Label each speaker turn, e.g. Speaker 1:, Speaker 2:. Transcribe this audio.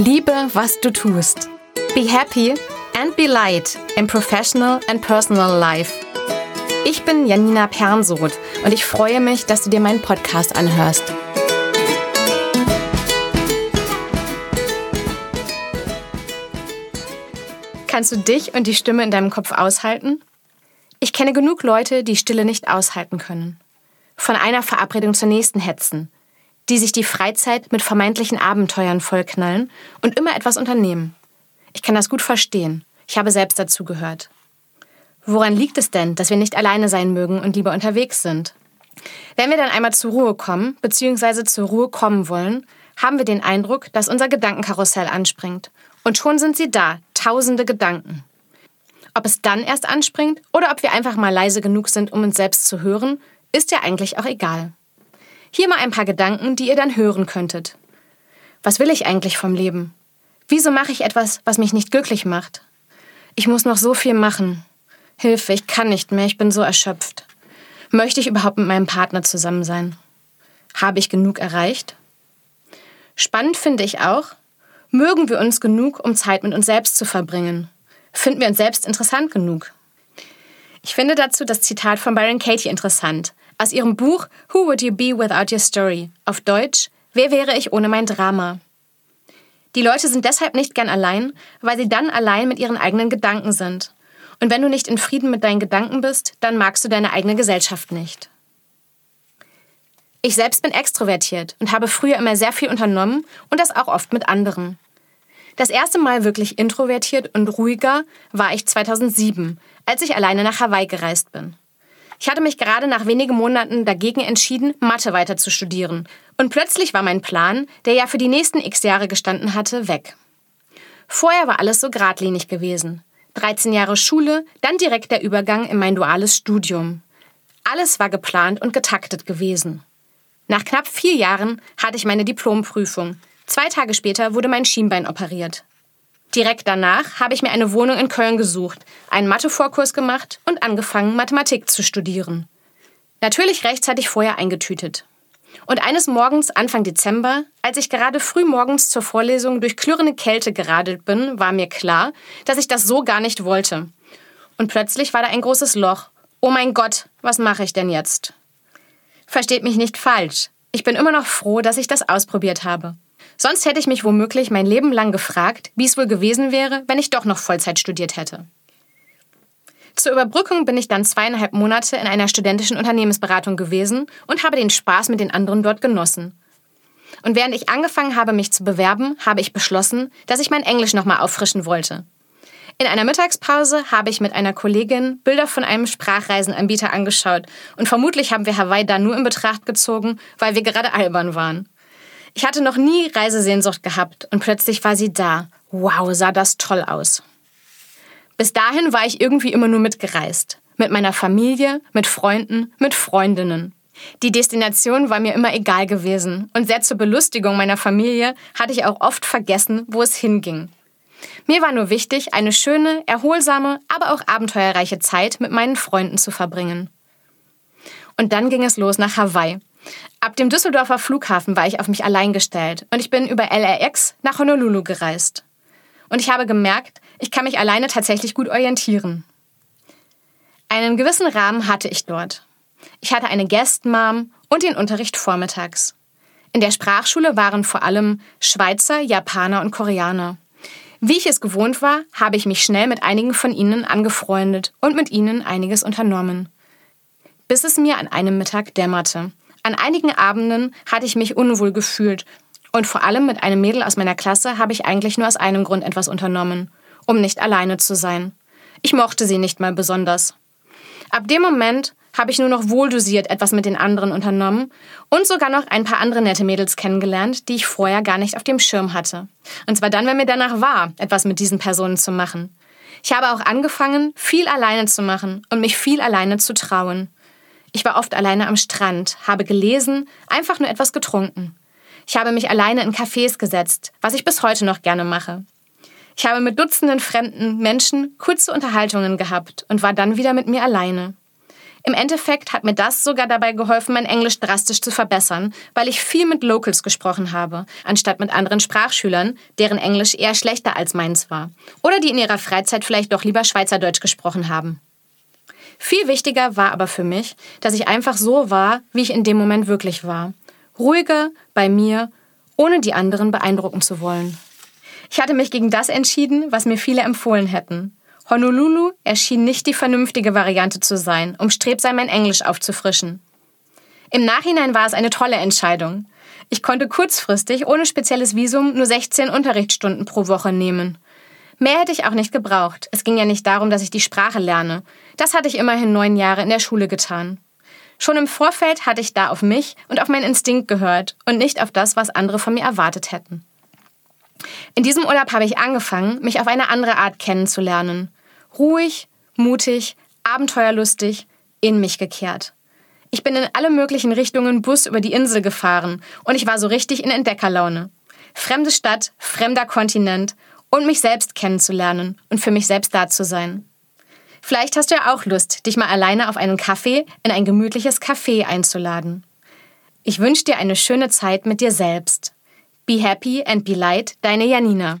Speaker 1: Liebe, was du tust. Be happy and be light in professional and personal life. Ich bin Janina Pernsoth und ich freue mich, dass du dir meinen Podcast anhörst. Kannst du dich und die Stimme in deinem Kopf aushalten? Ich kenne genug Leute, die Stille nicht aushalten können. Von einer Verabredung zur nächsten hetzen, die sich die Freizeit mit vermeintlichen Abenteuern vollknallen und immer etwas unternehmen. Ich kann das gut verstehen. Ich habe selbst dazu gehört. Woran liegt es denn, dass wir nicht alleine sein mögen und lieber unterwegs sind? Wenn wir dann einmal zur Ruhe kommen, bzw. zur Ruhe kommen wollen, haben wir den Eindruck, dass unser Gedankenkarussell anspringt. Und schon sind sie da, tausende Gedanken. Ob es dann erst anspringt oder ob wir einfach mal leise genug sind, um uns selbst zu hören, ist ja eigentlich auch egal. Hier mal ein paar Gedanken, die ihr dann hören könntet. Was will ich eigentlich vom Leben? Wieso mache ich etwas, was mich nicht glücklich macht? Ich muss noch so viel machen. Hilfe, ich kann nicht mehr, ich bin so erschöpft. Möchte ich überhaupt mit meinem Partner zusammen sein? Habe ich genug erreicht? Spannend finde ich auch, mögen wir uns genug, um Zeit mit uns selbst zu verbringen? Finden wir uns selbst interessant genug? Ich finde dazu das Zitat von Byron Katie interessant, aus ihrem Buch Who Would You Be Without Your Story? Auf Deutsch Wer wäre ich ohne mein Drama? Die Leute sind deshalb nicht gern allein, weil sie dann allein mit ihren eigenen Gedanken sind. Und wenn du nicht in Frieden mit deinen Gedanken bist, dann magst du deine eigene Gesellschaft nicht. Ich selbst bin extrovertiert und habe früher immer sehr viel unternommen und das auch oft mit anderen. Das erste Mal wirklich introvertiert und ruhiger war ich 2007, als ich alleine nach Hawaii gereist bin. Ich hatte mich gerade nach wenigen Monaten dagegen entschieden, Mathe weiter zu studieren. Und plötzlich war mein Plan, der ja für die nächsten x Jahre gestanden hatte, weg. Vorher war alles so geradlinig gewesen. 13 Jahre Schule, dann direkt der Übergang in mein duales Studium. Alles war geplant und getaktet gewesen. Nach knapp vier Jahren hatte ich meine Diplomprüfung. Zwei Tage später wurde mein Schienbein operiert. Direkt danach habe ich mir eine Wohnung in Köln gesucht, einen Mathevorkurs gemacht und angefangen, Mathematik zu studieren. Natürlich rechtzeitig vorher eingetütet. Und eines Morgens Anfang Dezember, als ich gerade früh morgens zur Vorlesung durch klirrende Kälte geradelt bin, war mir klar, dass ich das so gar nicht wollte. Und plötzlich war da ein großes Loch. Oh mein Gott, was mache ich denn jetzt? Versteht mich nicht falsch. Ich bin immer noch froh, dass ich das ausprobiert habe. Sonst hätte ich mich womöglich mein Leben lang gefragt, wie es wohl gewesen wäre, wenn ich doch noch Vollzeit studiert hätte. Zur Überbrückung bin ich dann zweieinhalb Monate in einer studentischen Unternehmensberatung gewesen und habe den Spaß mit den anderen dort genossen. Und während ich angefangen habe, mich zu bewerben, habe ich beschlossen, dass ich mein Englisch nochmal auffrischen wollte. In einer Mittagspause habe ich mit einer Kollegin Bilder von einem Sprachreisenanbieter angeschaut und vermutlich haben wir Hawaii da nur in Betracht gezogen, weil wir gerade albern waren. Ich hatte noch nie Reisesehnsucht gehabt und plötzlich war sie da. Wow, sah das toll aus. Bis dahin war ich irgendwie immer nur mitgereist. Mit meiner Familie, mit Freunden, mit Freundinnen. Die Destination war mir immer egal gewesen und sehr zur Belustigung meiner Familie hatte ich auch oft vergessen, wo es hinging. Mir war nur wichtig, eine schöne, erholsame, aber auch abenteuerreiche Zeit mit meinen Freunden zu verbringen. Und dann ging es los nach Hawaii, Ab dem Düsseldorfer Flughafen war ich auf mich allein gestellt und ich bin über LRX nach Honolulu gereist. Und ich habe gemerkt, ich kann mich alleine tatsächlich gut orientieren. Einen gewissen Rahmen hatte ich dort. Ich hatte eine Guest-Mom und den Unterricht vormittags. In der Sprachschule waren vor allem Schweizer, Japaner und Koreaner. Wie ich es gewohnt war, habe ich mich schnell mit einigen von ihnen angefreundet und mit ihnen einiges unternommen. Bis es mir an einem Mittag dämmerte an einigen Abenden hatte ich mich unwohl gefühlt und vor allem mit einem Mädel aus meiner Klasse habe ich eigentlich nur aus einem Grund etwas unternommen, um nicht alleine zu sein. Ich mochte sie nicht mal besonders. Ab dem Moment habe ich nur noch wohldosiert etwas mit den anderen unternommen und sogar noch ein paar andere nette Mädels kennengelernt, die ich vorher gar nicht auf dem Schirm hatte. Und zwar dann, wenn mir danach war, etwas mit diesen Personen zu machen. Ich habe auch angefangen, viel alleine zu machen und mich viel alleine zu trauen. Ich war oft alleine am Strand, habe gelesen, einfach nur etwas getrunken. Ich habe mich alleine in Cafés gesetzt, was ich bis heute noch gerne mache. Ich habe mit Dutzenden fremden Menschen kurze Unterhaltungen gehabt und war dann wieder mit mir alleine. Im Endeffekt hat mir das sogar dabei geholfen, mein Englisch drastisch zu verbessern, weil ich viel mit Locals gesprochen habe, anstatt mit anderen Sprachschülern, deren Englisch eher schlechter als meins war. Oder die in ihrer Freizeit vielleicht doch lieber Schweizerdeutsch gesprochen haben. Viel wichtiger war aber für mich, dass ich einfach so war, wie ich in dem Moment wirklich war. Ruhiger, bei mir, ohne die anderen beeindrucken zu wollen. Ich hatte mich gegen das entschieden, was mir viele empfohlen hätten. Honolulu erschien nicht die vernünftige Variante zu sein, um strebsam mein Englisch aufzufrischen. Im Nachhinein war es eine tolle Entscheidung. Ich konnte kurzfristig ohne spezielles Visum nur 16 Unterrichtsstunden pro Woche nehmen. Mehr hätte ich auch nicht gebraucht. Es ging ja nicht darum, dass ich die Sprache lerne. Das hatte ich immerhin neun Jahre in der Schule getan. Schon im Vorfeld hatte ich da auf mich und auf meinen Instinkt gehört und nicht auf das, was andere von mir erwartet hätten. In diesem Urlaub habe ich angefangen, mich auf eine andere Art kennenzulernen. Ruhig, mutig, abenteuerlustig, in mich gekehrt. Ich bin in alle möglichen Richtungen Bus über die Insel gefahren und ich war so richtig in Entdeckerlaune. Fremde Stadt, fremder Kontinent und mich selbst kennenzulernen und für mich selbst da zu sein. Vielleicht hast du ja auch Lust, dich mal alleine auf einen Kaffee in ein gemütliches Café einzuladen. Ich wünsche dir eine schöne Zeit mit dir selbst. Be happy and be light, deine Janina.